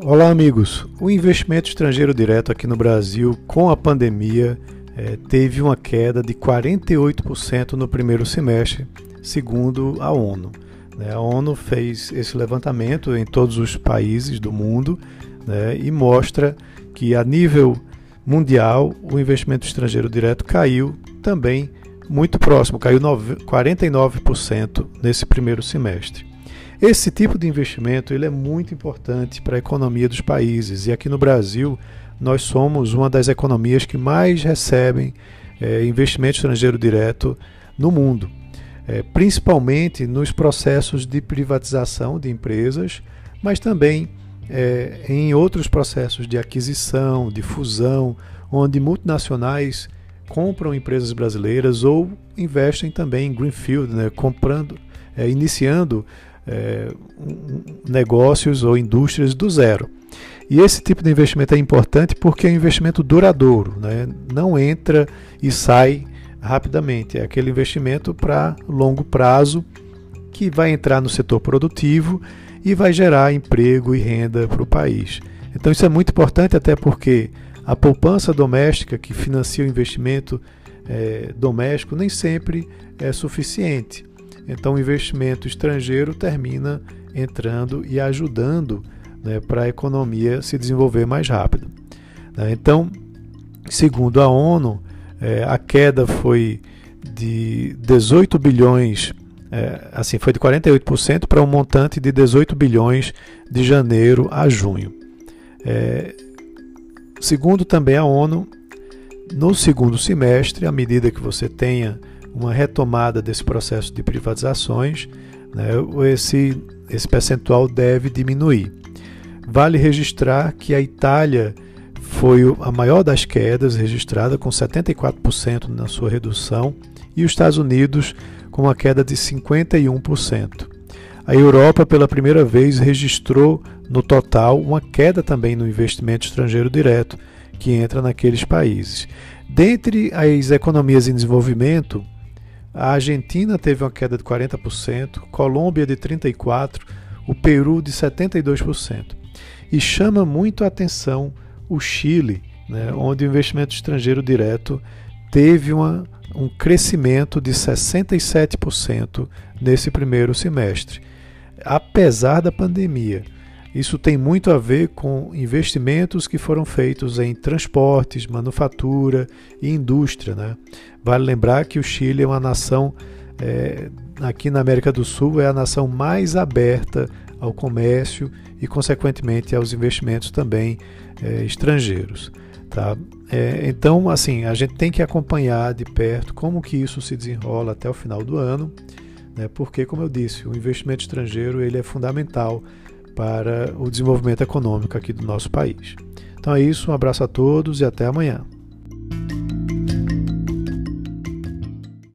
Olá, amigos. O investimento estrangeiro direto aqui no Brasil, com a pandemia, é, teve uma queda de 48% no primeiro semestre, segundo a ONU. Né? A ONU fez esse levantamento em todos os países do mundo né, e mostra que, a nível mundial, o investimento estrangeiro direto caiu também muito próximo, caiu 49% nesse primeiro semestre. Esse tipo de investimento ele é muito importante para a economia dos países. E aqui no Brasil nós somos uma das economias que mais recebem é, investimento estrangeiro direto no mundo, é, principalmente nos processos de privatização de empresas, mas também é, em outros processos de aquisição, de fusão, onde multinacionais compram empresas brasileiras ou investem também em greenfield, né, comprando, é, iniciando é, negócios ou indústrias do zero. E esse tipo de investimento é importante porque é um investimento duradouro, né? não entra e sai rapidamente. É aquele investimento para longo prazo que vai entrar no setor produtivo e vai gerar emprego e renda para o país. Então isso é muito importante até porque a poupança doméstica que financia o investimento é, doméstico nem sempre é suficiente. Então, o investimento estrangeiro termina entrando e ajudando né, para a economia se desenvolver mais rápido. Né? Então, segundo a ONU, é, a queda foi de 18 bilhões, é, assim, foi de 48% para um montante de 18 bilhões de janeiro a junho. É, segundo também a ONU, no segundo semestre, à medida que você tenha uma retomada desse processo de privatizações, né, esse, esse percentual deve diminuir. Vale registrar que a Itália foi a maior das quedas registrada, com 74% na sua redução, e os Estados Unidos com uma queda de 51%. A Europa, pela primeira vez, registrou no total uma queda também no investimento estrangeiro direto, que entra naqueles países. Dentre as economias em desenvolvimento, a Argentina teve uma queda de 40%, Colômbia de 34%, o Peru de 72%. E chama muito a atenção o Chile, né, onde o investimento estrangeiro direto teve uma, um crescimento de 67% nesse primeiro semestre, apesar da pandemia. Isso tem muito a ver com investimentos que foram feitos em transportes, manufatura e indústria. Né? Vale lembrar que o Chile é uma nação, é, aqui na América do Sul, é a nação mais aberta ao comércio e, consequentemente, aos investimentos também é, estrangeiros. Tá? É, então, assim, a gente tem que acompanhar de perto como que isso se desenrola até o final do ano, né? porque, como eu disse, o investimento estrangeiro ele é fundamental para o desenvolvimento econômico aqui do nosso país. Então é isso, um abraço a todos e até amanhã.